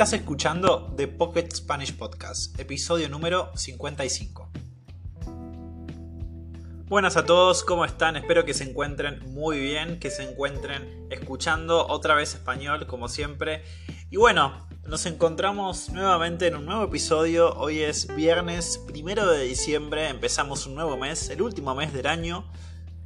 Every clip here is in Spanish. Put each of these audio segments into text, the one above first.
Estás escuchando The Pocket Spanish Podcast, episodio número 55. Buenas a todos, ¿cómo están? Espero que se encuentren muy bien, que se encuentren escuchando otra vez español como siempre. Y bueno, nos encontramos nuevamente en un nuevo episodio. Hoy es viernes primero de diciembre, empezamos un nuevo mes, el último mes del año.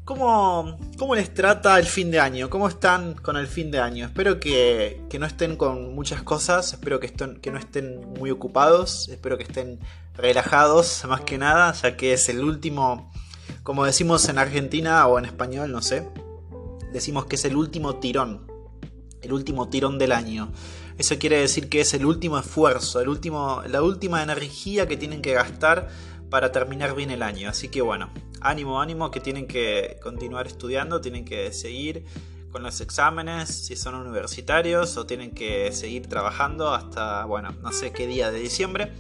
¿Cómo, ¿Cómo, les trata el fin de año? ¿Cómo están con el fin de año? Espero que, que no estén con muchas cosas, espero que, estén, que no estén muy ocupados, espero que estén relajados más que nada, ya que es el último como decimos en Argentina o en español, no sé, decimos que es el último tirón, el último tirón del año. Eso quiere decir que es el último esfuerzo, el último, la última energía que tienen que gastar para terminar bien el año. Así que bueno, ánimo, ánimo, que tienen que continuar estudiando, tienen que seguir con los exámenes, si son universitarios, o tienen que seguir trabajando hasta, bueno, no sé qué día de diciembre.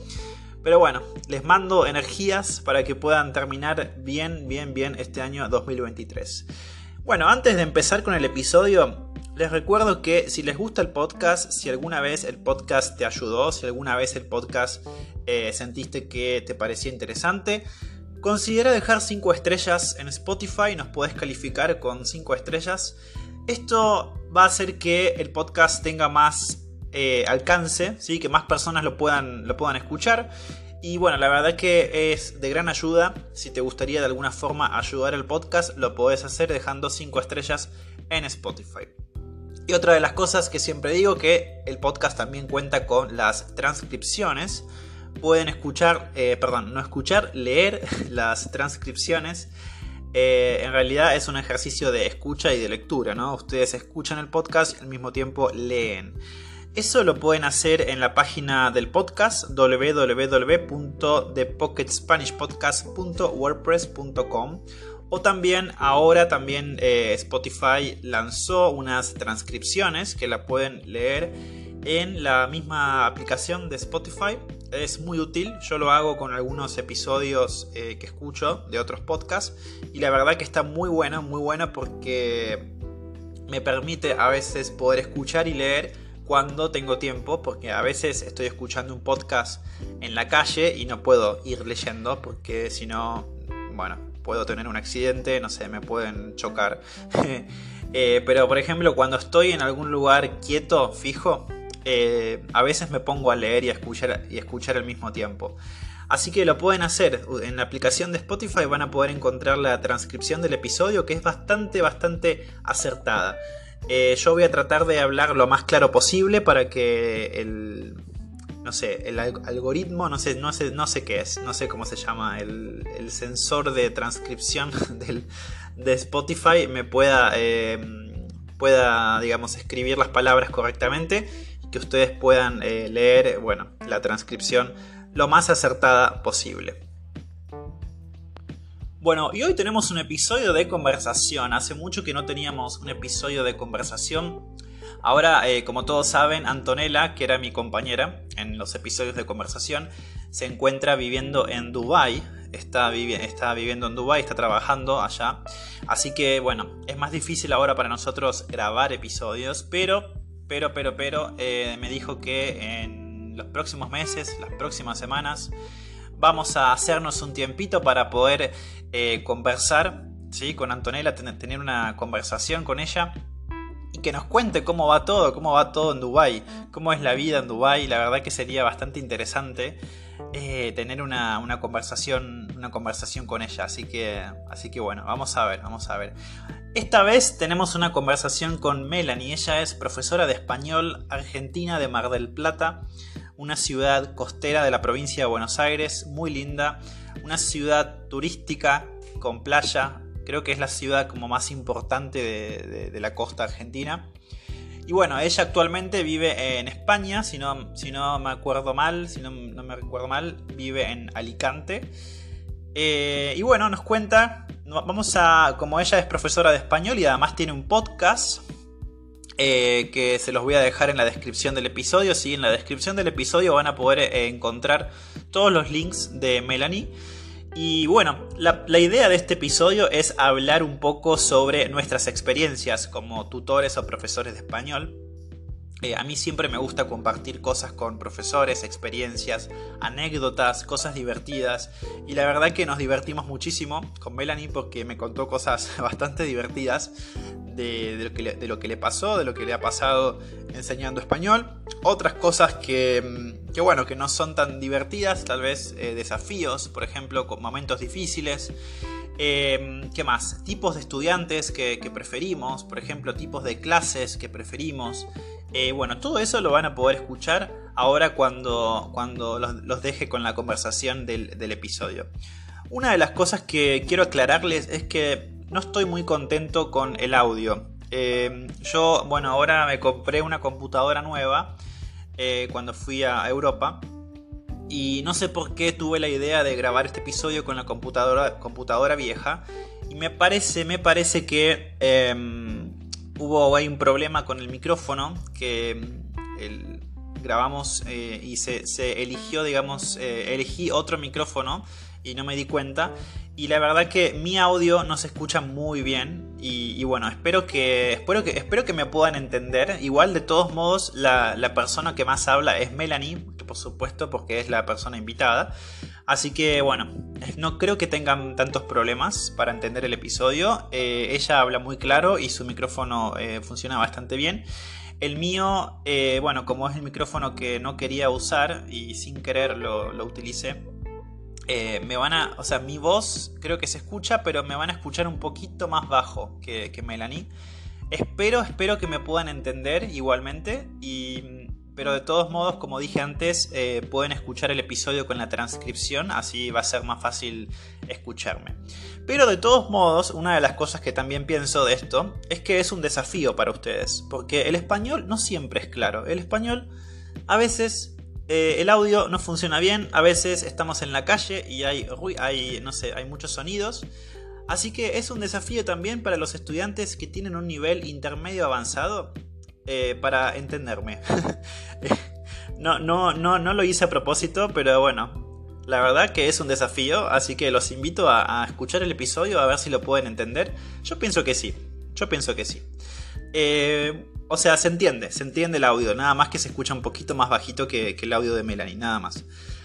Pero bueno, les mando energías para que puedan terminar bien, bien, bien este año 2023. Bueno, antes de empezar con el episodio, les recuerdo que si les gusta el podcast, si alguna vez el podcast te ayudó, si alguna vez el podcast eh, sentiste que te parecía interesante, considera dejar 5 estrellas en Spotify, nos podés calificar con 5 estrellas. Esto va a hacer que el podcast tenga más eh, alcance, ¿sí? que más personas lo puedan, lo puedan escuchar. Y bueno, la verdad que es de gran ayuda. Si te gustaría de alguna forma ayudar al podcast, lo podés hacer dejando 5 estrellas en Spotify. Y otra de las cosas que siempre digo que el podcast también cuenta con las transcripciones. Pueden escuchar, eh, perdón, no escuchar, leer las transcripciones. Eh, en realidad es un ejercicio de escucha y de lectura, ¿no? Ustedes escuchan el podcast y al mismo tiempo leen. Eso lo pueden hacer en la página del podcast www.thepocketspanishpodcast.wordpress.com o también ahora también eh, Spotify lanzó unas transcripciones que la pueden leer en la misma aplicación de Spotify. Es muy útil, yo lo hago con algunos episodios eh, que escucho de otros podcasts y la verdad que está muy buena, muy buena porque me permite a veces poder escuchar y leer cuando tengo tiempo, porque a veces estoy escuchando un podcast en la calle y no puedo ir leyendo, porque si no, bueno, puedo tener un accidente, no sé, me pueden chocar. Eh, pero por ejemplo, cuando estoy en algún lugar quieto, fijo, eh, a veces me pongo a leer y escuchar, y escuchar al mismo tiempo. Así que lo pueden hacer. En la aplicación de Spotify van a poder encontrar la transcripción del episodio que es bastante, bastante acertada. Eh, yo voy a tratar de hablar lo más claro posible para que el. No sé, el algoritmo, no sé, no sé, no sé qué es, no sé cómo se llama, el, sensor de transcripción de Spotify me pueda, eh, pueda, digamos, escribir las palabras correctamente que ustedes puedan eh, leer, bueno, la transcripción lo más acertada posible. Bueno, y hoy tenemos un episodio de conversación. Hace mucho que no teníamos un episodio de conversación. Ahora, eh, como todos saben, Antonella, que era mi compañera en los episodios de conversación, se encuentra viviendo en Dubai. Está, viviendo en Dubai, está trabajando allá. Así que, bueno, es más difícil ahora para nosotros grabar episodios, pero, pero, pero, pero, eh, me dijo que en los próximos meses, las próximas semanas, vamos a hacernos un tiempito para poder eh, conversar ¿sí? con Antonella, tener una conversación con ella que nos cuente cómo va todo, cómo va todo en Dubai, cómo es la vida en Dubai. La verdad que sería bastante interesante eh, tener una, conversación, una conversación con ella. Así que, así que bueno, vamos a ver, vamos a ver. Esta vez tenemos una conversación con Melanie. Ella es profesora de español argentina de Mar del Plata una ciudad costera de la provincia de Buenos Aires, muy linda, una ciudad turística con playa, creo que es la ciudad como más importante de, la costa argentina. Y bueno, ella actualmente vive en España, si no, si no me acuerdo mal, si no, me recuerdo mal, vive en Alicante. Eh, y bueno, nos cuenta, vamos a, como ella es profesora de español y además tiene un podcast, eh, que se los voy a dejar en la descripción del episodio. Sí, en la descripción del episodio van a poder eh, encontrar todos los links de Melanie. Y bueno, la, idea de este episodio es hablar un poco sobre nuestras experiencias como tutores o profesores de español. Eh, a mí siempre me gusta compartir cosas con profesores, experiencias, anécdotas, cosas divertidas. Y la verdad que nos divertimos muchísimo con Melanie porque me contó cosas bastante divertidas de, lo, que le, pasó, de lo que le ha pasado enseñando español. Otras cosas que, mm, bueno, que no son tan divertidas, tal vez eh, desafíos, por ejemplo, con momentos difíciles. Eh, ¿Qué más? Tipos de estudiantes que, preferimos, por ejemplo, tipos de clases que preferimos. Eh, bueno, todo eso lo van a poder escuchar ahora cuando, cuando los, deje con la conversación del, episodio. Una de las cosas que quiero aclararles es que no estoy muy contento con el audio. Eh, yo, bueno, ahora me compré una computadora nueva eh, cuando fui a Europa. Y no sé por qué tuve la idea de grabar este episodio con la computadora, computadora vieja. Y me parece, me parece que eh, hubo ahí un problema con el micrófono. Que mm, el, grabamos eh, y se, se, eligió, digamos, eh, elegí otro micrófono y no me di cuenta. Y la verdad que mi audio no se escucha muy bien. Y, y bueno, espero que, espero, que, espero que me puedan entender. Igual de todos modos, la, la, persona que más habla es Melanie, por supuesto, porque es la persona invitada. Así que bueno, no creo que tengan tantos problemas para entender el episodio. Eh, ella habla muy claro y su micrófono eh, funciona bastante bien. El mío, eh, bueno, como es el micrófono que no quería usar y sin querer lo, utilicé, me van a, o sea, mi voz creo que se escucha, pero me van a escuchar un poquito más bajo que, que Melanie. Espero, espero que me puedan entender igualmente. Y, pero de todos modos, como dije antes, eh, pueden escuchar el episodio con la transcripción, así va a ser más fácil escucharme. Pero de todos modos, una de las cosas que también pienso de esto es que es un desafío para ustedes, porque el español no siempre es claro. El español a veces eh, el audio no funciona bien, a veces estamos en la calle y hay, hay, no sé, hay muchos sonidos. Así que es un desafío también para los estudiantes que tienen un nivel intermedio avanzado eh, para entenderme. no, no, no, no lo hice a propósito, pero bueno, la verdad que es un desafío, así que los invito a, escuchar el episodio a ver si lo pueden entender. Yo pienso que sí, yo pienso que sí. Eh, o sea, se entiende, se entiende el audio, nada más que se escucha un poquito más bajito que, que el audio de Melanie, nada más.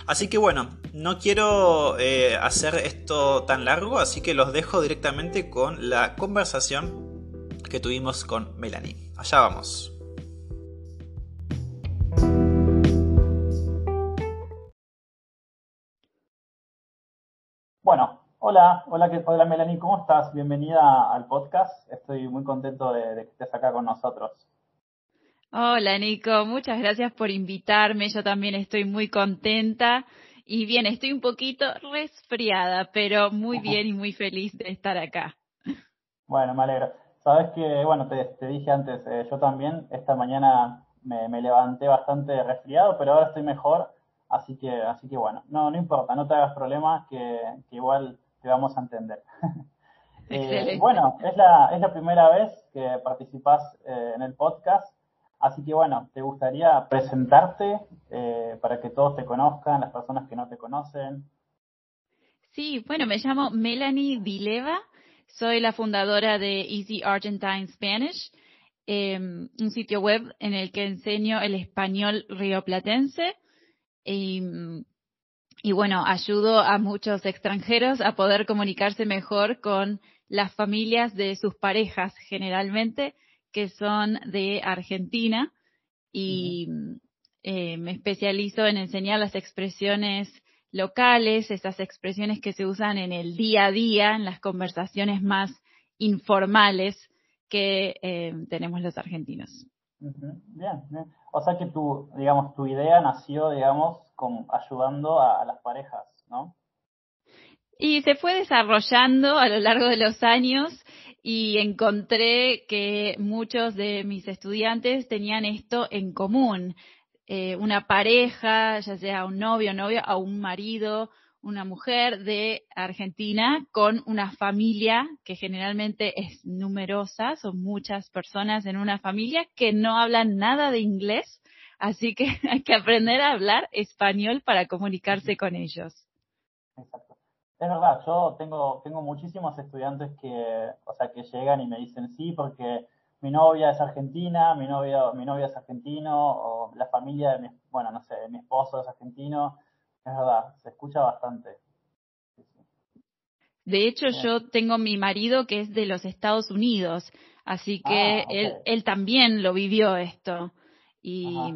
Así que bueno, no quiero eh, hacer esto tan largo, así que los dejo directamente con la conversación que tuvimos con Melanie. Allá vamos. Bueno, hola, hola, hola Melanie, ¿cómo estás? Bienvenida al podcast. Estoy muy contento de, de que estés acá con nosotros. Hola Nico, muchas gracias por invitarme. Yo también estoy muy contenta y bien, estoy un poquito resfriada, pero muy bien y muy feliz de estar acá. Bueno, me alegro. Sabes que, bueno, te, te dije antes, eh, yo también esta mañana me, me, levanté bastante resfriado, pero ahora estoy mejor, así que, así que bueno, no, no importa, no te hagas problemas, que, que igual te vamos a entender. eh, bueno, es la, es la primera vez que participas eh, en el podcast Así que bueno, ¿te gustaría presentarte eh, para que todos te conozcan, las personas que no te conocen? Sí, bueno, me llamo Melanie Vileva, soy la fundadora de Easy Argentine Spanish, eh, un sitio web en el que enseño el español rioplatense. Y, y bueno, ayudo a muchos extranjeros a poder comunicarse mejor con las familias de sus parejas generalmente que son de Argentina. Y eh, me especializo en enseñar las expresiones locales, esas expresiones que se usan en el día a día, en las conversaciones más informales que eh, tenemos los argentinos. Bien, bien. O sea que tu, digamos, tu idea nació, digamos, con, ayudando a, a las parejas, ¿no? Y se fue desarrollando a lo largo de los años y encontré que muchos de mis estudiantes tenían esto en común. Eh, una pareja, ya sea un novio, novia o un marido, una mujer de Argentina con una familia que generalmente es numerosa, son muchas personas en una familia que no hablan nada de inglés, así que hay que aprender a hablar español para comunicarse con ellos. Exacto. Es verdad, yo tengo, tengo muchísimos estudiantes que, o sea, que llegan y me dicen sí, porque mi novia es argentina, mi novio, mi novia es argentino, o la familia de mi, bueno, no sé, mi esposo es argentino. Es verdad, se escucha bastante. De hecho, yo tengo mi marido que es de los Estados Unidos, así que ah, él, él también lo vivió esto y,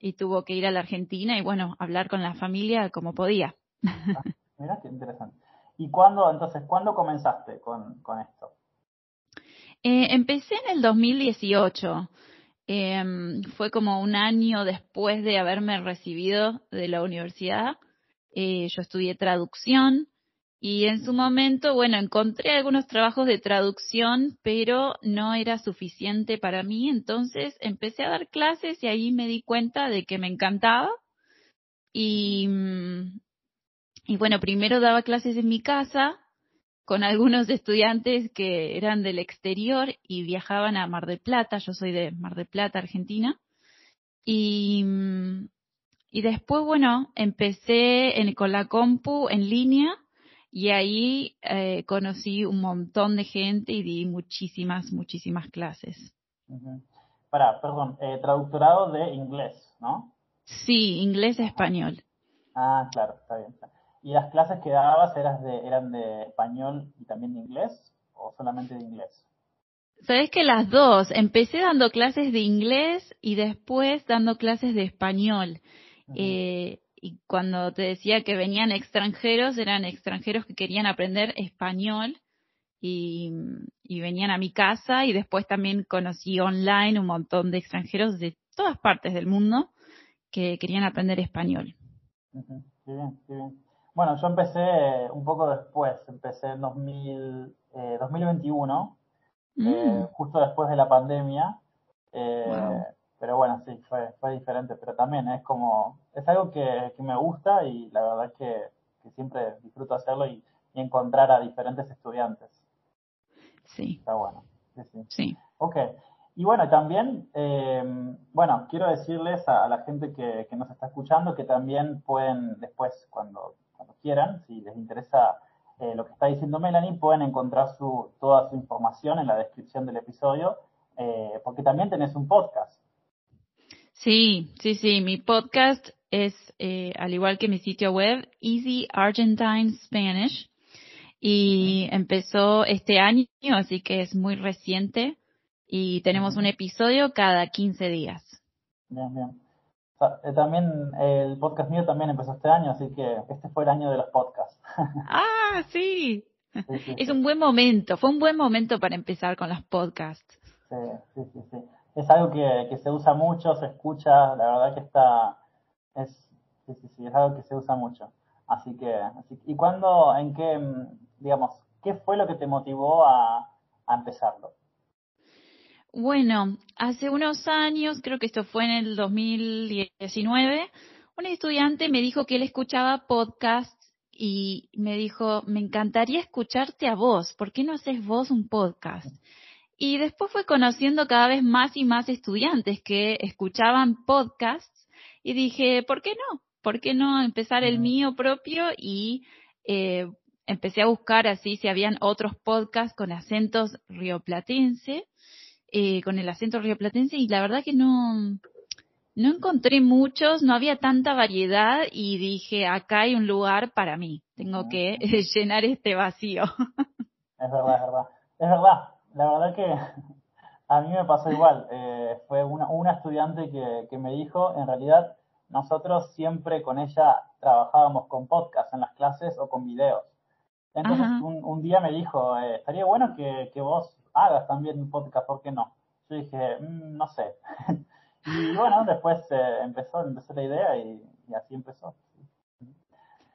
y, tuvo que ir a la Argentina y bueno, hablar con la familia como podía. Ah, mira qué interesante. ¿Y cuándo, entonces, cuándo comenzaste con, con esto? Eh, empecé en el 2018. Em, fue como un año después de haberme recibido de la universidad. Eh, yo estudié traducción y en su momento, bueno, encontré algunos trabajos de traducción, pero no era suficiente para mí. Entonces empecé a dar clases y ahí me di cuenta de que me encantaba. Y, mm, y bueno, primero daba clases en mi casa con algunos estudiantes que eran del exterior y viajaban a Mar del Plata. Yo soy de Mar del Plata, Argentina. Y, y después, bueno, empecé en, con la compu en línea y ahí eh, conocí un montón de gente y di muchísimas, muchísimas clases. Para, perdón, eh, traductorado de inglés, ¿no? Sí, inglés-español. Ah, claro, está bien. ¿Y las clases que dabas eran de, eran de español y también de inglés o solamente de inglés? Sabes que las dos. Empecé dando clases de inglés y después dando clases de español. eh, y cuando te decía que venían extranjeros, eran extranjeros que querían aprender español y, y venían a mi casa y después también conocí online un montón de extranjeros de todas partes del mundo que querían aprender español. bien, bien. Bueno, yo empecé eh, un poco después, empecé en 2000, 2021, eh, mm. eh, justo después de la pandemia. Pero bueno, sí, fue, fue diferente, pero también es como, es algo que, me gusta y la verdad es que, siempre disfruto hacerlo y, encontrar a diferentes estudiantes. Sí. Está bueno. Sí. sí. sí. Ok. Y bueno, también, bueno, quiero decirles a, la gente que, que, nos está escuchando que también pueden después, cuando quieran, si les interesa eh, lo que está diciendo Melanie, pueden encontrar su, toda su información en la descripción del episodio, eh, porque también tenés un podcast. Sí, sí, sí, mi podcast es, eh, al igual que mi sitio web, Easy Argentine Spanish, y empezó este año, así que es muy reciente, y tenemos un episodio cada 15 días. Bien, bien. Eh, también el podcast mío también empezó este año, así que este fue el año de los podcasts. ah, sí. es un buen momento, fue un buen momento para empezar con los podcasts. Sí, sí, sí, sí. Es algo que, que se usa mucho, se escucha, la verdad que está, es, sí, sí, sí, es algo que se usa mucho. Así que, así, ¿y cuándo, en qué, digamos, qué fue lo que te motivó a, a empezarlo? Bueno, hace unos años, creo que esto fue en el 2019, un estudiante me dijo que él escuchaba podcasts y me dijo, me encantaría escucharte a vos, ¿por qué no haces vos un podcast? Y después fue conociendo cada vez más y más estudiantes que escuchaban podcasts y dije, ¿por qué no? ¿Por qué no empezar el mío propio? Y eh, empecé a buscar así si habían otros podcasts con acentos rioplatense eh, con el acento rioplatense y la verdad que no, no encontré muchos, no había tanta variedad y dije, acá hay un lugar para mí, tengo que llenar este vacío. Es verdad, es verdad. Es verdad, la verdad que a mí me pasó igual. Eh, fue una, una estudiante que, que me dijo, en realidad, nosotros siempre con ella trabajábamos con podcast en las clases o con videos. Entonces un, un, día me dijo, eh, estaría bueno que, que vos hagas también un podcast, ¿por qué no? Yo dije, mm, no sé. y bueno, después eh, empezó, empezó la idea y, así empezó.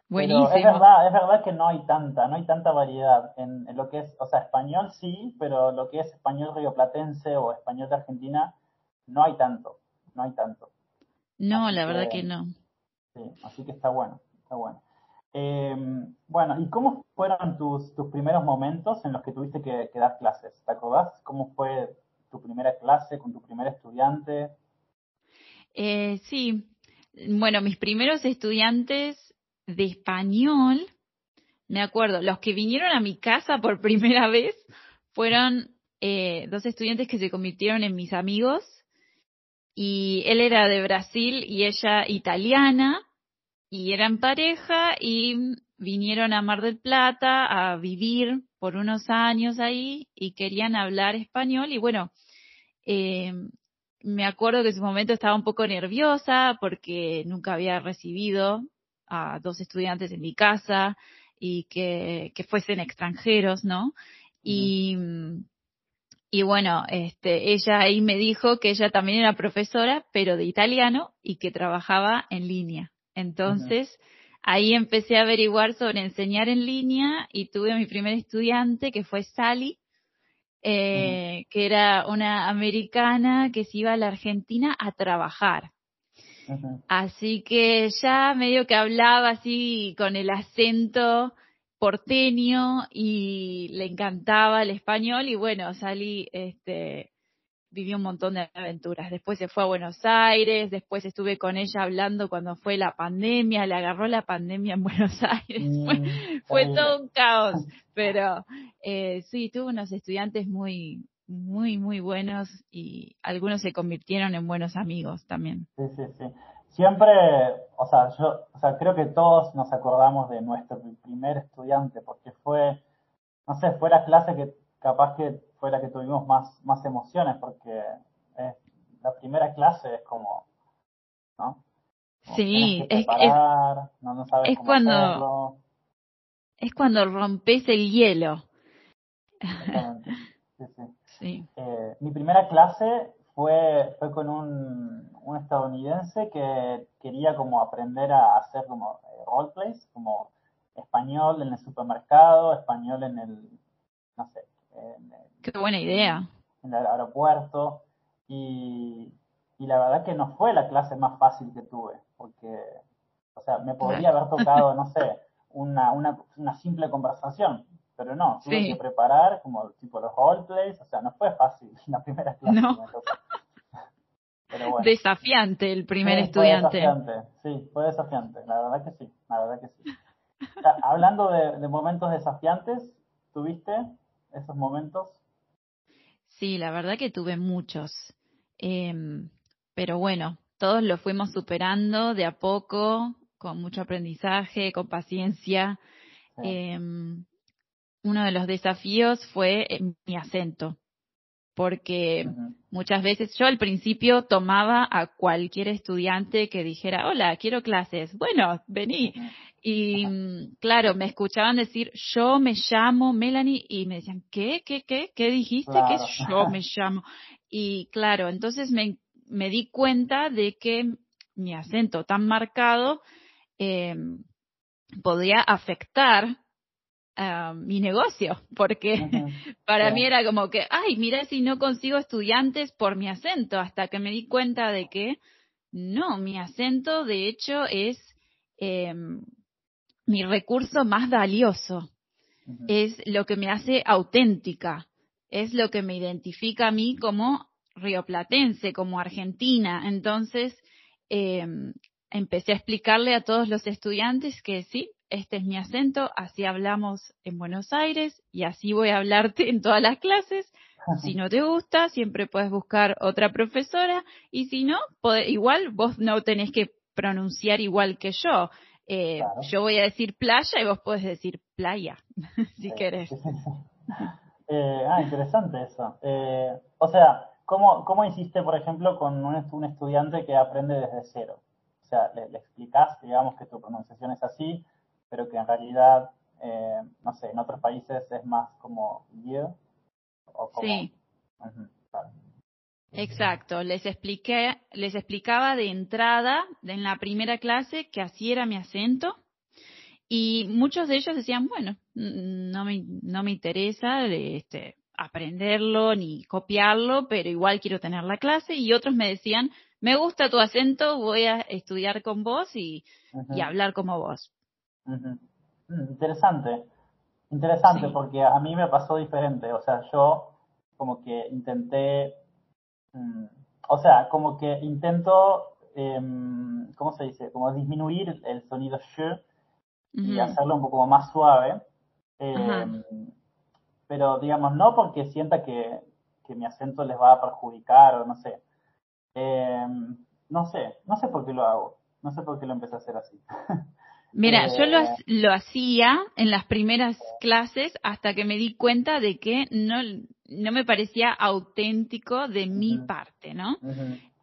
Buenísimo. es verdad, es verdad que no hay tanta, no hay tanta variedad en, lo que es, o sea, español sí, pero lo que es español rioplatense o español de Argentina, no hay tanto, no hay tanto. No, la verdad que no. Sí, así que está bueno, está bueno. Eh, bueno, ¿y cómo fueron tus, tus primeros momentos en los que tuviste que, dar clases? ¿Te acordás cómo fue tu primera clase con tu primer estudiante? Eh, sí, bueno, mis primeros estudiantes de español, me acuerdo, los que vinieron a mi casa por primera vez fueron eh, dos estudiantes que se convirtieron en mis amigos y él era de Brasil y ella italiana y eran pareja y vinieron a Mar del Plata a vivir por unos años ahí y querían hablar español y bueno, eh, me acuerdo que en su momento estaba un poco nerviosa porque nunca había recibido a dos estudiantes en mi casa y que, que fuesen extranjeros, ¿no? Y, y bueno, este, ella ahí me dijo que ella también era profesora, pero de italiano y que trabajaba en línea. Entonces, ahí empecé a averiguar sobre enseñar en línea y tuve a mi primer estudiante que fue Sally, eh, que era una americana que se iba a la Argentina a trabajar. Así que ya medio que hablaba así con el acento porteño y le encantaba el español y bueno, salí, este, vivió un montón de aventuras. Después se fue a Buenos Aires, después estuve con ella hablando cuando fue la pandemia, le agarró la pandemia en Buenos Aires. Mm, fue, todo un caos, pero eh, sí, tuvo unos estudiantes muy, muy, muy buenos y algunos se convirtieron en buenos amigos también. Sí, sí, sí. Siempre, o sea, yo, o sea, creo que todos nos acordamos de nuestro primer estudiante porque fue, no sé, fue la clase que capaz que fue la que tuvimos más, más emociones porque la primera clase es como, ¿no? sí, es, es, no, sabes es cuando es cuando rompes el hielo. Sí, sí. sí. Eh, mi primera clase fue, fue con un, un, estadounidense que quería como aprender a hacer como eh, roleplays, como español en el supermercado, español en el, no sé, Qué buena idea. En el aeropuerto. Y, y la verdad que no fue la clase más fácil que tuve, porque, o sea, me podría haber tocado, no sé, una, una, una simple conversación, pero no, tuve que preparar como tipo los roleplays, o sea, no fue fácil la primera clase no. Pero bueno. Desafiante el primer estudiante. Fue desafiante, sí, fue desafiante, la verdad que sí, la verdad que sí. hablando de, de momentos desafiantes, ¿tuviste esos momentos? Sí, la verdad que tuve muchos. Em, pero bueno, todos los fuimos superando de a poco, con mucho aprendizaje, con paciencia. Em, uno de los desafíos fue eh, mi acento, porque muchas veces yo al principio tomaba a cualquier estudiante que dijera, hola, quiero clases. Bueno, vení. Y mm, claro, me escuchaban decir, yo me llamo Melanie, y me decían, ¿qué? ¿Qué? ¿Qué? ¿Qué dijiste? ¿Qué es yo me llamo? Y claro, entonces me, me di cuenta de que mi acento tan marcado eh, podía afectar mi negocio, porque para mí era como que, ay, mira si no consigo estudiantes por mi acento, hasta que me di cuenta de que no, mi acento de hecho es eh, mi recurso más valioso. Es lo que me hace auténtica. Es lo que me identifica a mí como rioplatense, como argentina. Entonces, em, empecé a explicarle a todos los estudiantes que sí, este es mi acento, así hablamos en Buenos Aires y así voy a hablarte en todas las clases. Si no te gusta, siempre puedes buscar otra profesora y si no, igual vos no tenés que pronunciar igual que yo. Eh, yo voy a decir playa y vos podés decir playa, si querés. Eh, ah, interesante eso. Eh, o sea, ¿cómo, ¿cómo hiciste, por ejemplo, con un, un estudiante que aprende desde cero? O sea, le, le explicás, digamos, que tu pronunciación es así, pero que en realidad, no sé, en otros países es más como you. O como, sí. Exacto, les expliqué, les explicaba de entrada, en la primera clase, que así era mi acento, y muchos de ellos decían, bueno, no me, no me interesa este, aprenderlo ni copiarlo, pero igual quiero tener la clase, y otros me decían, me gusta tu acento, voy a estudiar con vos y, y hablar como vos. Mm, interesante, interesante, porque a mí me pasó diferente, o sea, yo como que intenté Mm, o sea, como que intento, eh, ¿cómo se dice? Como disminuir el sonido sh y hacerlo un poco más suave. Eh, pero digamos, no porque sienta que, que mi acento les va a perjudicar o no sé. Em, no sé, no sé por qué lo hago, no sé por qué lo empecé a hacer así. Mira, yo lo, Eh, lo hacía en las primeras clases hasta que me di cuenta de que no, no me parecía auténtico de mi parte, ¿no?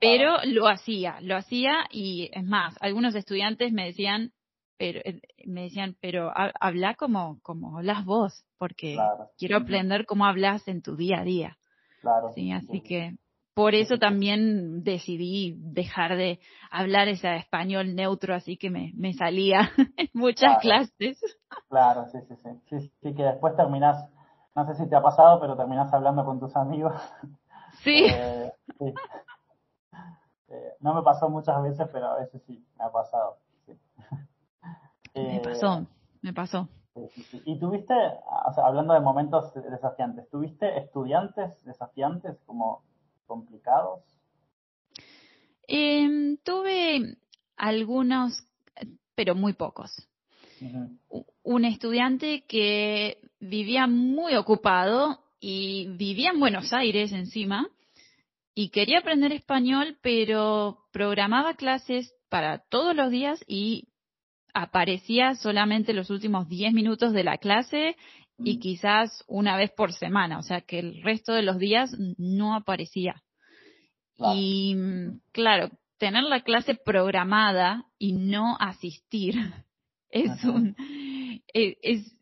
Pero lo hacía, lo hacía y es más, algunos estudiantes me decían, pero eh, me decían, pero ha- habla como como hablas vos, porque claro. quiero aprender cómo hablas en tu día a día. Claro. Sí, así sí, que por eso también decidí dejar de hablar ese español neutro, así que me, me salía en muchas Claro, clases. claro, sí, sí, sí. Sí, sí, que después terminás, no sé si te ha pasado, pero terminás hablando con tus amigos. Sí, Eh, sí. Eh, no me pasó muchas veces, pero a veces sí, me ha pasado. Sí. me Eh, pasó, me pasó. Y tuviste, o sea, hablando de momentos desafiantes, ¿tuviste estudiantes desafiantes como complicados? Em, tuve algunos, pero muy pocos. Un estudiante que vivía muy ocupado y vivía en Buenos Aires encima y quería aprender español, pero programaba clases para todos los días y aparecía solamente los últimos 10 minutos de la clase y quizás una vez por semana, o sea que el resto de los días no aparecía. Claro. Y claro, tener la clase programada y no asistir es Ajá. un es, es,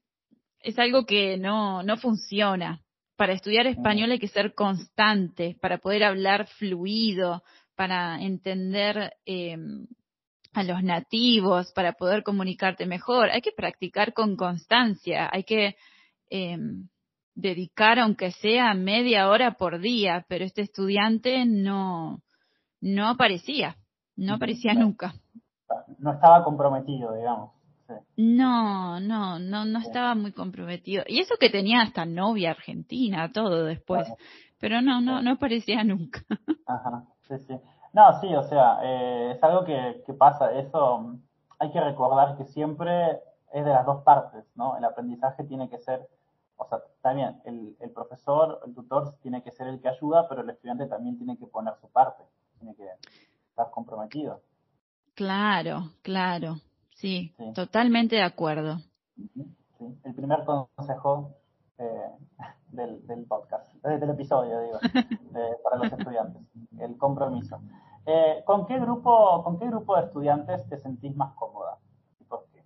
es algo que no, no funciona. Para estudiar español hay que ser constante, para poder hablar fluido, para entender eh, a los nativos, para poder comunicarte mejor. Hay que practicar con constancia, hay que eh, dedicar aunque sea media hora por día, pero este estudiante no, no aparecía, no aparecía nunca. No estaba comprometido, digamos. No, no, no, no estaba muy comprometido. Y eso que tenía hasta novia argentina, todo después, claro, pero no, no, no aparecía nunca. Ajá, sí, sí. No, sí, o sea, eh, es algo que, que pasa. Eso hay que recordar que siempre es de las dos partes, ¿no? El aprendizaje tiene que ser, o sea, también el, el profesor, el tutor tiene que ser el que ayuda, pero el estudiante también tiene que poner su parte, tiene que estar comprometido. Claro, claro, sí, Sí, totalmente de acuerdo. sí. El primer consejo eh, del, del podcast, eh, del episodio, digo, para los estudiantes, el compromiso. Eh, ¿con qué grupo, con qué grupo de estudiantes te sentís más cómoda? ¿Y por qué?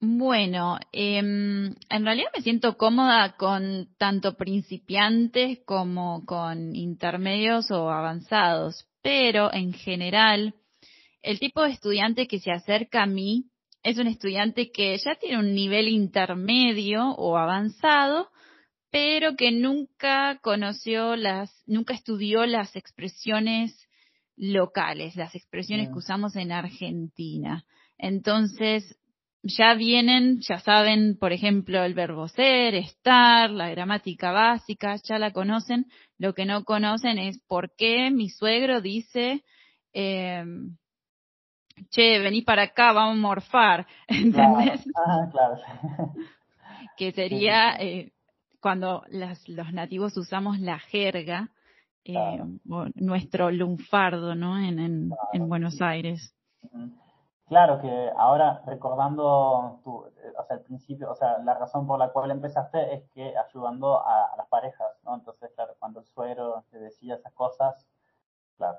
Bueno, em, en realidad me siento cómoda con tanto principiantes como con intermedios o avanzados, pero en general el tipo de estudiante que se acerca a mí es un estudiante que ya tiene un nivel intermedio o avanzado, pero que nunca conoció las, nunca estudió las expresiones locales, las expresiones que usamos en Argentina. Entonces, ya vienen, ya saben, por ejemplo, el verbo ser, estar, la gramática básica, ya la conocen. Lo que no conocen es por qué mi suegro dice, eh, che, vení para acá, vamos a morfar, Claro, ¿entendés? ah, claro. Que sería eh, cuando las, los nativos usamos la jerga, eh, claro, o nuestro lunfardo, ¿no? En, en, en claro. Buenos Aires. Claro que ahora recordando tu, eh, o sea, el principio, o sea, la razón por la cual empezaste es que ayudando a, a las parejas, ¿no? Entonces, claro, cuando el suegro te decía esas cosas, claro,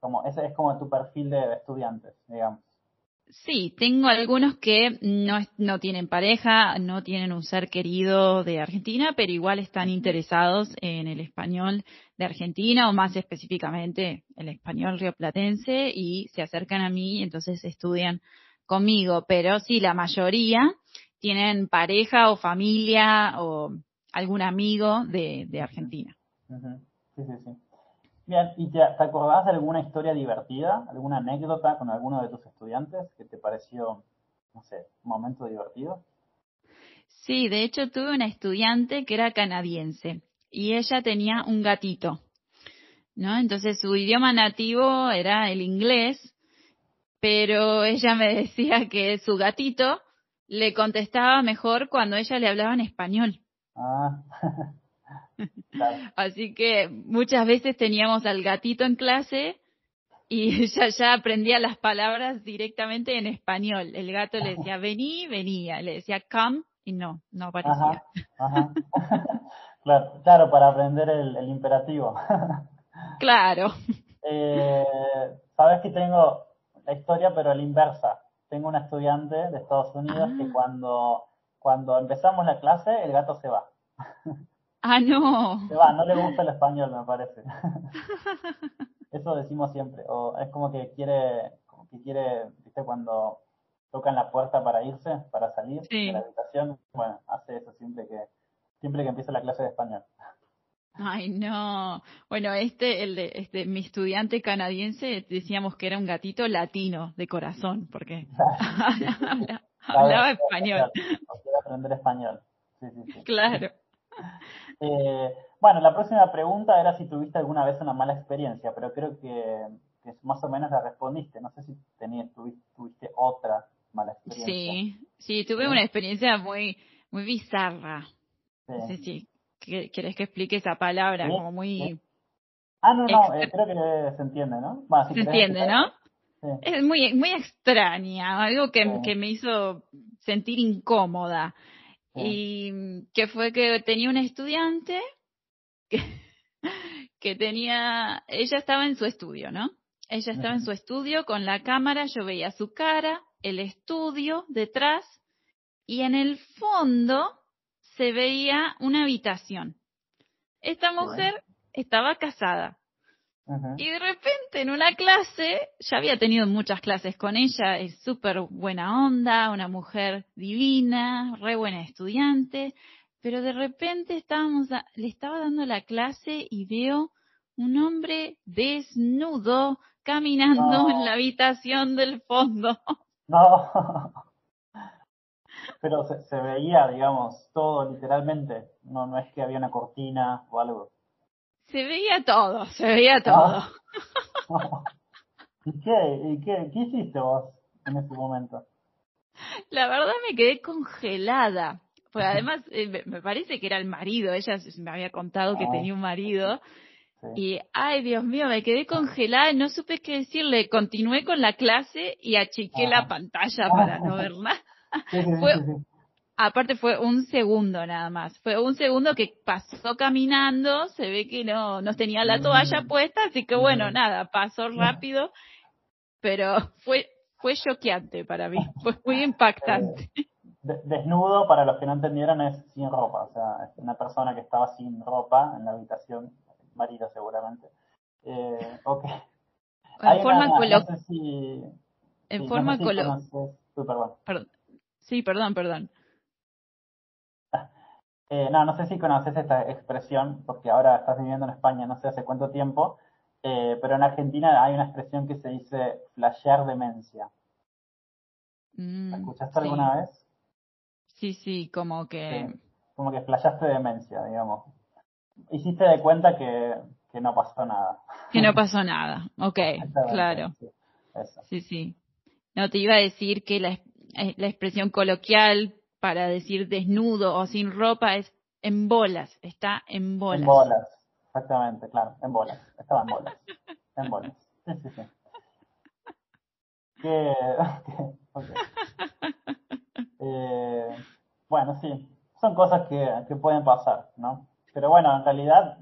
como ese es como tu perfil de, de estudiantes, digamos. Sí, tengo algunos que no, no tienen pareja, no tienen un ser querido de Argentina, pero igual están interesados en el español de Argentina o más específicamente el español rioplatense y se acercan a mí y entonces estudian conmigo. Pero sí, la mayoría tienen pareja o familia o algún amigo de, de Argentina. Sí, sí, sí. Bien, ¿y te, te acordás de alguna historia divertida, alguna anécdota con alguno de tus estudiantes que te pareció, no sé, un momento divertido? Sí, de hecho tuve una estudiante que era canadiense y ella tenía un gatito. ¿no? Entonces su idioma nativo era el inglés, pero ella me decía que su gatito le contestaba mejor cuando ella le hablaba en español. Ah, Así que muchas veces teníamos al gatito en clase y ya, ya aprendía las palabras directamente en español. El gato le decía vení, venía, le decía come y no, no aparecía. claro, claro, para aprender el, imperativo. claro. Eh, Sabes que tengo la historia, pero a la inversa. Tengo una estudiante de Estados Unidos que ah. cuando, cuando empezamos la clase, el gato se va. Ah, no. Se va, no le gusta el español, me parece. Eso decimos siempre. O es como que quiere, como que quiere, viste, cuando tocan la puerta para irse, para salir de la habitación, bueno, hace eso siempre que, siempre que empieza la clase de español. Ay, no. Bueno, este, el de, este, mi estudiante canadiense, decíamos que era un gatito latino de corazón, porque hablaba, español. Quiere aprender español. Sí, sí, sí. Claro. Eh, bueno, la próxima pregunta era si tuviste alguna vez una mala experiencia, pero creo que, más o menos la respondiste. No sé si tenías, tuviste, otra mala experiencia. Sí, sí, tuve una experiencia muy, muy bizarra. Sí. sí ¿Quieres que explique esa palabra? Como muy... Ah, no, no, eh, creo que se entiende, ¿no? se entiende, ¿no? Es muy, muy extraña, algo que, que me hizo sentir incómoda. Y que fue que tenía una estudiante que, que tenía, ella estaba en su estudio, ¿no? Ella estaba en su estudio con la cámara, yo veía su cara, el estudio detrás, y en el fondo se veía una habitación. Esta mujer estaba casada. Y de repente en una clase, ya había tenido muchas clases con ella, es súper buena onda, una mujer divina, re buena estudiante, pero de repente estábamos, le estaba dando la clase y veo un hombre desnudo caminando en la habitación del fondo. No. Pero se, se, veía, digamos, todo literalmente. No, no es que había una cortina o algo. Se veía todo, se veía todo. ¿Y qué, y qué, qué hiciste vos en ese momento? La verdad me quedé congelada. Pues además eh, me parece que era el marido, ella me había contado que ah. tenía un marido. Y, ay, Dios mío, me quedé congelada y no supe qué decirle. Continué con la clase y achiqué la ah. pantalla para no ver nada. fue, aparte fue un segundo nada más. Fue un segundo que pasó caminando, se ve que no, no tenía la toalla puesta, así que bueno, nada, pasó rápido, pero fue, fue choqueante para mí, fue muy impactante. Eh, desnudo, para los que no entendieron, es sin ropa, o sea, es una persona que estaba sin ropa en la habitación, marido seguramente. Eh, ok. En forma coloquial. en forma coloquial. perdón. Sí, perdón, perdón. Eh, no, no sé si conoces esta expresión, porque ahora estás viviendo en España no sé hace cuánto tiempo, eh, pero en Argentina hay una expresión que se dice flashear demencia. Mm, ¿La escuchaste alguna vez? Sí, sí, como que... como que flasheaste demencia, digamos. Hiciste de cuenta que, que no pasó nada. Que no pasó nada, ok, claro. Sí, sí, No, te iba a decir que la, eh, la expresión coloquial para decir desnudo o sin ropa es en bolas, está en bolas. En bolas, exactamente, claro, en bolas, estaba en bolas, en bolas. Sí, sí, sí. Que, eh, bueno, sí, son cosas que, que pueden pasar, ¿no? Pero bueno, en realidad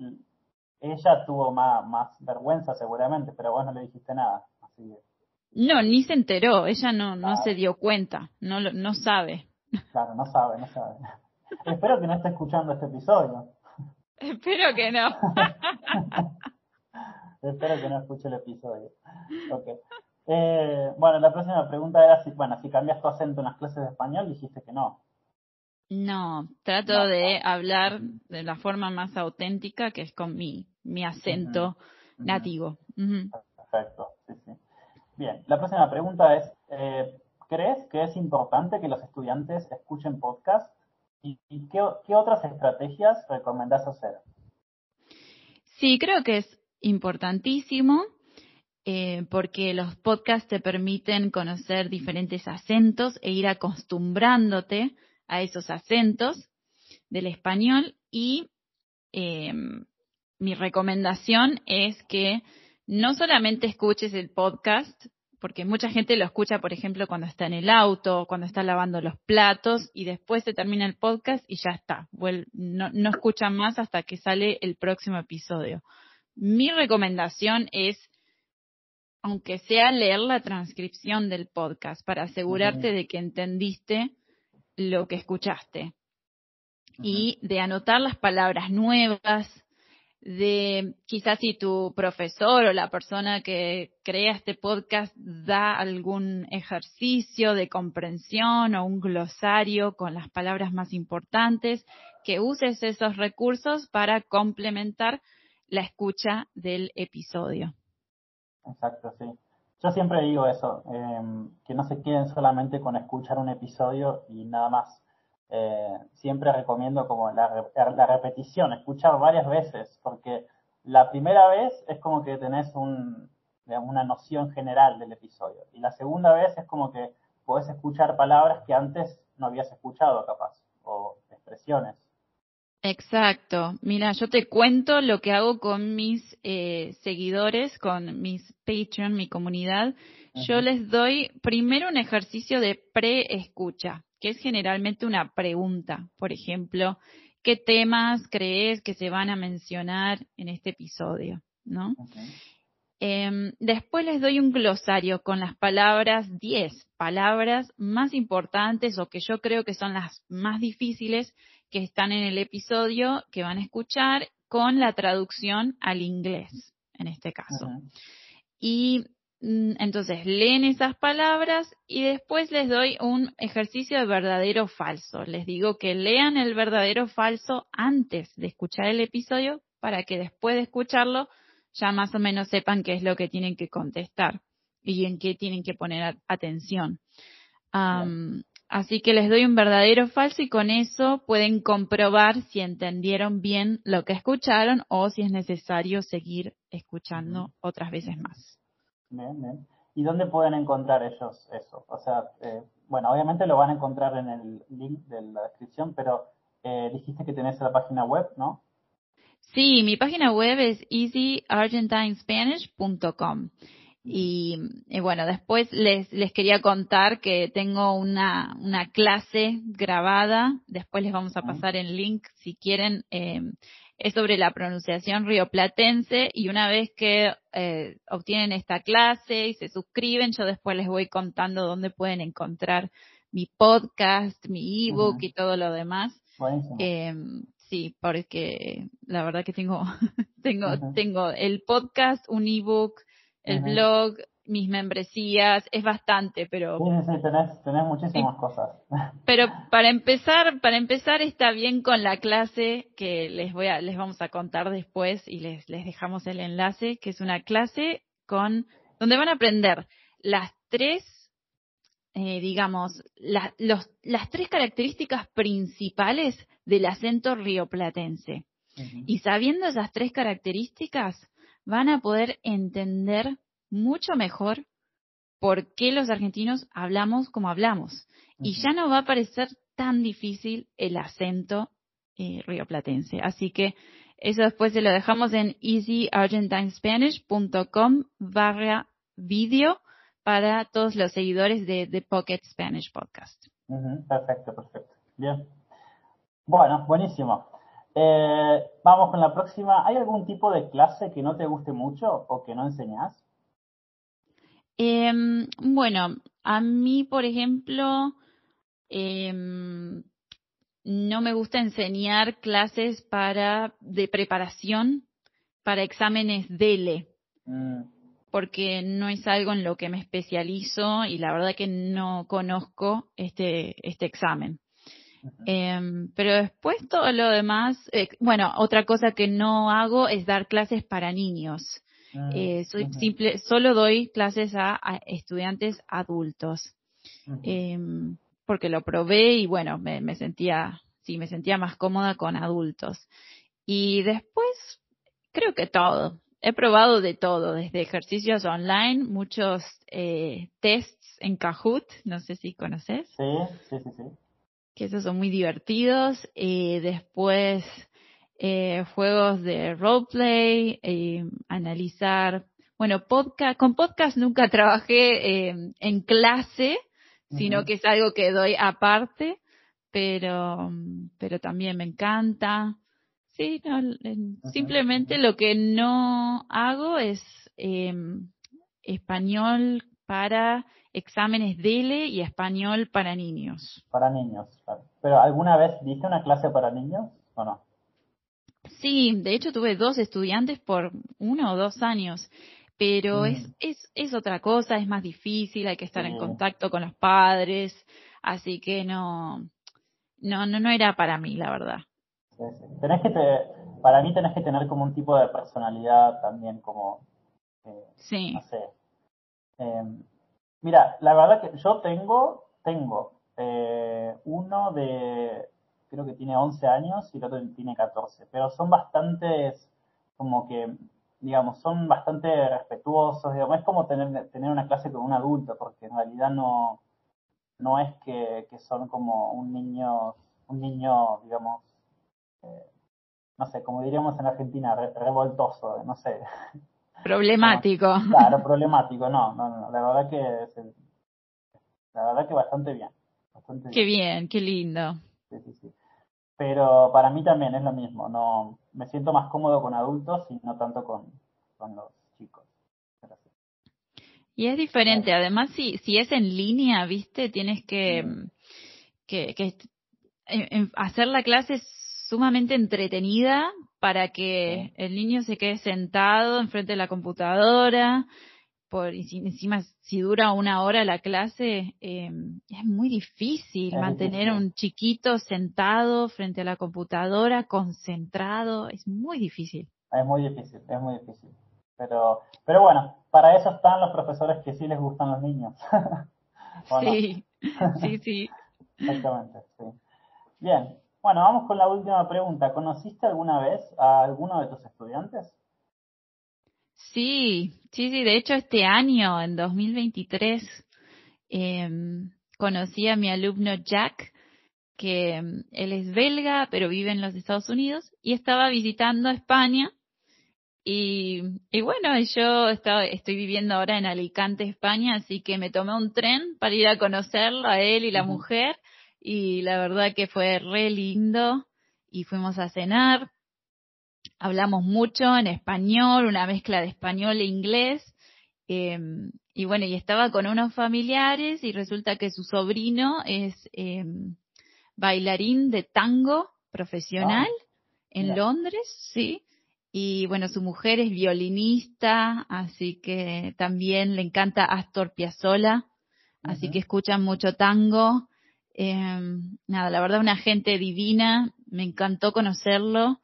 ella tuvo más, más vergüenza seguramente, pero vos no le dijiste nada, así que... No, ni se enteró, ella no, no se dio cuenta, no, no sabe. Claro, no sabe, no sabe. Espero que no esté escuchando este episodio. Espero que no. Espero que no escuche el episodio. Okay. Eh, bueno, la próxima pregunta era si, bueno, si cambias tu acento en las clases de español, dijiste que no. No, trato de hablar de la forma más auténtica, que es con mi, mi acento nativo. Perfecto, sí, sí. Bien, la próxima pregunta es, eh, ¿Crees que es importante que los estudiantes escuchen podcast? ¿Y, qué, otras estrategias recomendás hacer? Sí, creo que es importantísimo eh, porque los podcasts te permiten conocer diferentes acentos e ir acostumbrándote a esos acentos del español y em, mi recomendación es que no solamente escuches el podcast, porque mucha gente lo escucha, por ejemplo, cuando está en el auto, cuando está lavando los platos y después se termina el podcast y ya está. No, no escuchan más hasta que sale el próximo episodio. Mi recomendación es, aunque sea leer la transcripción del podcast para asegurarte de que entendiste lo que escuchaste y de anotar las palabras nuevas, de quizás si tu profesor o la persona que crea este podcast da algún ejercicio de comprensión o un glosario con las palabras más importantes, que uses esos recursos para complementar la escucha del episodio. Exacto, sí. Yo siempre digo eso, em, que no se queden solamente con escuchar un episodio y nada más eh, siempre recomiendo como la, la, repetición, escuchar varias veces, porque la primera vez es como que tenés un, una noción general del episodio y la segunda vez es como que podés escuchar palabras que antes no habías escuchado capaz o expresiones. Exacto. Mira, yo te cuento lo que hago con mis eh, seguidores, con mis Patreon, mi comunidad. Yo les doy primero un ejercicio de pre-escucha que es generalmente una pregunta. Por ejemplo, ¿qué temas crees que se van a mencionar en este episodio? ¿No? Em, después les doy un glosario con las palabras, 10 palabras más importantes o que yo creo que son las más difíciles que están en el episodio que van a escuchar con la traducción al inglés, en este caso. Y entonces, leen esas palabras y después les doy un ejercicio de verdadero falso. Les digo que lean el verdadero falso antes de escuchar el episodio para que después de escucharlo ya más o menos sepan qué es lo que tienen que contestar y en qué tienen que poner atención. así que les doy un verdadero falso y con eso pueden comprobar si entendieron bien lo que escucharon o si es necesario seguir escuchando otras veces más. Bien, bien. ¿Y dónde pueden encontrar ellos eso? O sea, eh, bueno, obviamente lo van a encontrar en el link de la descripción, pero eh, dijiste que tenés la página web, ¿no? Sí, mi página web es easyargentinespanish.com. Y, y, bueno, después les, les quería contar que tengo una, una clase grabada, después les vamos a pasar el link si quieren, eh, es sobre la pronunciación rioplatense y una vez que eh, obtienen esta clase y se suscriben, yo después les voy contando dónde pueden encontrar mi podcast, mi ebook y todo lo demás. Eh, sí, porque la verdad que tengo, tengo, tengo el podcast, un ebook, el blog, mis membresías, es bastante, pero... Sí, sí, tenés, muchísimas cosas. Pero para empezar, para empezar está bien con la clase que les voy a, les vamos a contar después y les, les dejamos el enlace, que es una clase con, donde van a aprender las tres, eh, digamos, los, las tres características principales del acento rioplatense. Y sabiendo esas tres características, van a poder entender mucho mejor por qué los argentinos hablamos como hablamos. Y ya no va a parecer tan difícil el acento eh, rioplatense. Así que eso después se lo dejamos en easyargentinespanish.com barra video para todos los seguidores de The Pocket Spanish Podcast. Perfecto, perfecto. Bien. Bueno, buenísimo. Eh, vamos con la próxima. ¿Hay algún tipo de clase que no te guste mucho o que no enseñas? Eh, bueno, a mí, por ejemplo, eh, no me gusta enseñar clases para de preparación para exámenes DELE, mm. porque no es algo en lo que me especializo y la verdad que no conozco este, este examen. Eh, pero después todo lo demás, eh, bueno, otra cosa que no hago es dar clases para niños. Ah, eh, soy simple, solo doy clases a, estudiantes adultos. Em, porque lo probé y bueno, me, sentía, sí, me sentía más cómoda con adultos. Y después, creo que todo. He probado de todo, desde ejercicios online, muchos eh, tests en Kahoot, no sé si conoces. Sí, sí, sí, sí. Que esos son muy divertidos. Eh, después, eh, juegos de roleplay, eh, analizar, bueno, podcast, con podcast nunca trabajé eh, en clase, sino que es algo que doy aparte, pero, pero también me encanta. Sí, simplemente lo que no hago es eh, español para exámenes DELE y español para niños. Para niños, ¿Pero alguna vez diste una clase para niños o no? Sí, de hecho tuve dos estudiantes por uno o dos años, pero es, mm. es, es otra cosa, es más difícil, hay que estar en contacto con los padres, así que no, no, no, no era para mí, la verdad. Tenés que para mí tenés que tener como un tipo de personalidad también, como, eh, sí. no sé. Em, mira, la verdad que yo tengo, tengo eh, uno de, creo que tiene 11 años y el otro tiene 14, pero son bastantes, como que, digamos, son bastante respetuosos, digamos, es como tener, tener una clase con un adulto, porque en realidad no, no es que, que son como un niño, un niño, digamos, eh, no sé, como diríamos en Argentina, revoltoso, no sé. Problemático. claro, problemático, no, no, no, la verdad que la verdad que bastante bien. Bastante qué bien. qué lindo. Sí, sí, sí. Pero para mí también es lo mismo, no, me siento más cómodo con adultos y no tanto con, con los chicos. Y es diferente, además si, si es en línea, viste, tienes que, que, que hacer la clase sumamente entretenida para que el niño se quede sentado enfrente de la computadora. Por, y encima, si dura una hora la clase, eh, es muy difícil mantener a un chiquito sentado frente a la computadora, concentrado. Es muy difícil. Es muy difícil, es muy difícil. Pero, pero bueno, para eso están los profesores que sí les gustan los niños. sí, sí, sí. Exactamente, sí. Bien, bueno, vamos con la última pregunta. ¿Conociste alguna vez a alguno de tus estudiantes? Sí, sí, sí. De hecho, este año, en 2023, em, conocí a mi alumno Jack, que em, él es belga, pero vive en los Estados Unidos, y estaba visitando España. Y, y bueno, yo estaba, estoy viviendo ahora en Alicante, España, así que me tomé un tren para ir a conocerlo a él y la mujer y la verdad que fue re lindo y fuimos a cenar. Hablamos mucho en español, una mezcla de español e inglés. Em, y bueno, y estaba con unos familiares y resulta que su sobrino es em, bailarín de tango profesional ah, en Londres, sí. Y bueno, su mujer es violinista, así que también le encanta Astor Piazzolla, así que escuchan mucho tango. Eh, nada, la verdad una gente divina, me encantó conocerlo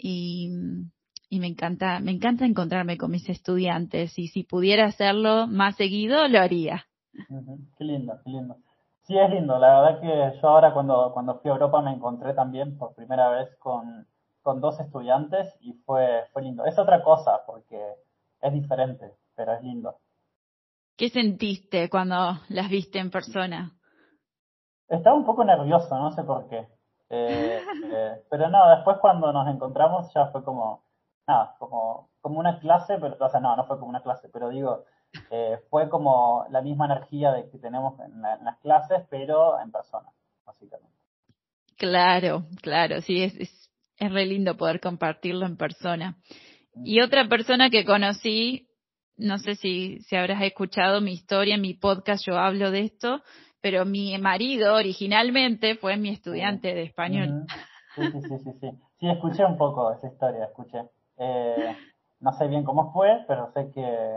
y, y me encanta, me encanta encontrarme con mis estudiantes y si pudiera hacerlo más seguido lo haría. Qué lindo, qué lindo. Sí, es lindo. La verdad que yo ahora cuando, cuando fui a Europa me encontré también por primera vez con, con dos estudiantes y fue, fue lindo. Es otra cosa porque es diferente, pero es lindo. ¿Qué sentiste cuando las viste en persona? Estaba un poco nervioso, no sé por qué. Eh, eh, pero no, después cuando nos encontramos ya fue como, nada, como, como una clase, pero, o sea, no, no fue como una clase, pero digo, eh, fue como la misma energía de que tenemos en, las clases, pero en persona, básicamente. Claro, claro, sí, es, es, es re lindo poder compartirlo en persona. Y otra persona que conocí, no sé si, si habrás escuchado mi historia, en mi podcast yo hablo de esto, pero mi marido originalmente fue mi estudiante de español. Sí, sí, sí, sí, sí. Sí, escuché un poco esa historia, escuché. Eh, no sé bien cómo fue, pero sé que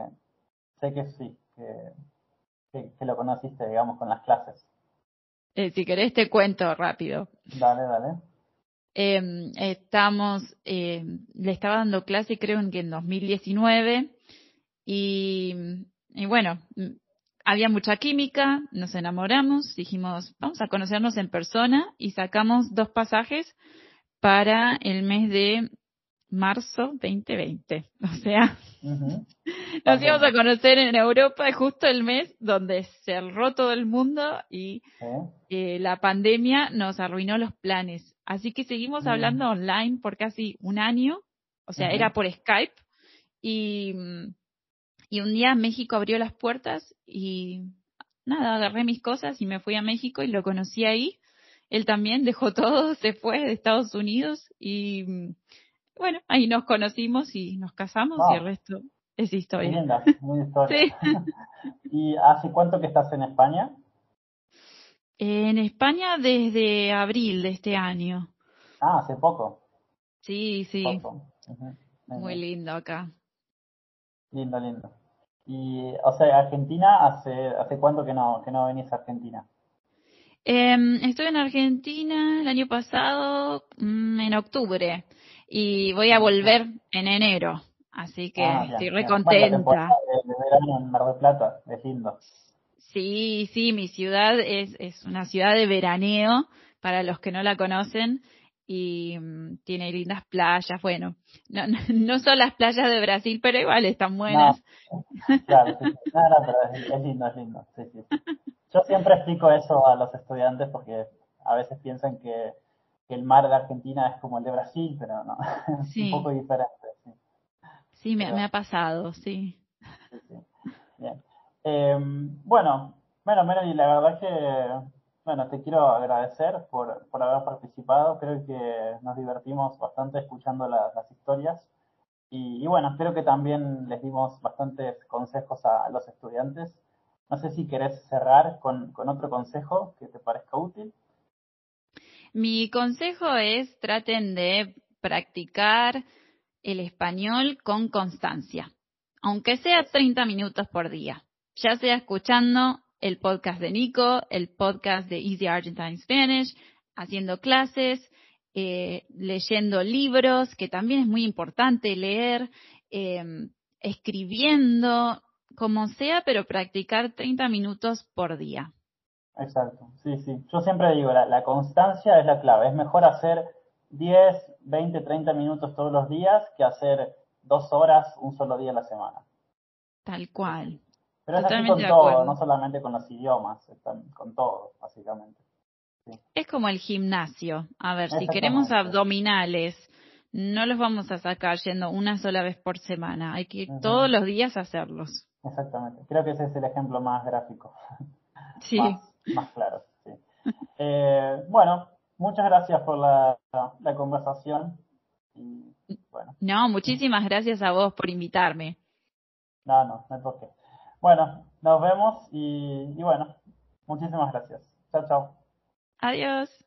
sé que sí, que, que, lo conociste, digamos, con las clases. Eh, si querés te cuento rápido. Dale, dale. Eh, estamos, eh, le estaba dando clase creo en que en 2019 y, y bueno, había mucha química, nos enamoramos, dijimos, vamos a conocernos en persona y sacamos dos pasajes para el mes de marzo 2020. O sea, nos íbamos a conocer en Europa justo el mes donde cerró todo el mundo y eh, la pandemia nos arruinó los planes. Así que seguimos hablando online por casi un año, o sea, era por Skype y, mm, y un día México abrió las puertas y nada, agarré mis cosas y me fui a México y lo conocí ahí. Él también dejó todo, se fue de Estados Unidos y mm, bueno, ahí nos conocimos y nos casamos y el resto es historia. linda, muy historia. Sí. ¿Y hace cuánto que estás en España? En España desde abril de este año. Ah, hace poco. Sí, sí, poco. Muy lindo acá. Lindo, lindo. Y, o sea, Argentina, ¿hace, hace cuánto que no, que no venís a Argentina? Em, estuve en Argentina el año pasado, mm, en octubre, y voy a volver en enero. Así que Ah, estoy bien. re Bueno, de verano en Mar del Plata, es lindo. Sí, sí, mi ciudad es, es una ciudad de veraneo, para los que no la conocen, y mm, tiene lindas playas. Bueno, no, no, no son las playas de Brasil, pero igual están buenas. Claro, sí, sí. No, no, pero es, es lindo, es lindo. Sí. Yo siempre explico eso a los estudiantes porque a veces piensan que, que el mar de Argentina es como el de Brasil, pero no, es un poco diferente. Sí, me, Pero- me ha pasado, sí. sí, sí. Bien. Eh, bueno, bueno, Melody, la verdad que, bueno, te quiero agradecer por, por haber participado. Creo que nos divertimos bastante escuchando la- las historias. Y, y bueno, espero que también les dimos bastantes consejos a, los estudiantes. No sé si querés cerrar con, con otro consejo que te parezca útil. Mi consejo es traten de practicar el español con constancia, aunque sea 30 minutos por día, ya sea escuchando el podcast de Nico, el podcast de Easy Argentine Spanish, haciendo clases, eh, leyendo libros, que también es muy importante leer, eh, escribiendo, como sea, pero practicar 30 minutos por día. Exacto, sí, sí. Yo siempre digo, la, la constancia es la clave. Es mejor hacer 10, 20, 30 minutos todos los días que hacer dos horas un solo día a la semana. Tal cual. Pero es así con todo, acuerdo. no solamente con los idiomas, es tam- con todo, básicamente. Es como el gimnasio. A ver, si queremos abdominales, no los vamos a sacar yendo una sola vez por semana. Hay que ir todos los días a hacerlos. Exactamente. Creo que ese es el ejemplo más gráfico, Sí. más, más claro. Sí. Eh, bueno, muchas gracias por la, la conversación. Y bueno, No, muchísimas gracias a vos por invitarme. no, no, no hay por qué. Bueno, nos vemos y, bueno, muchísimas gracias. Chao, chao. Adiós.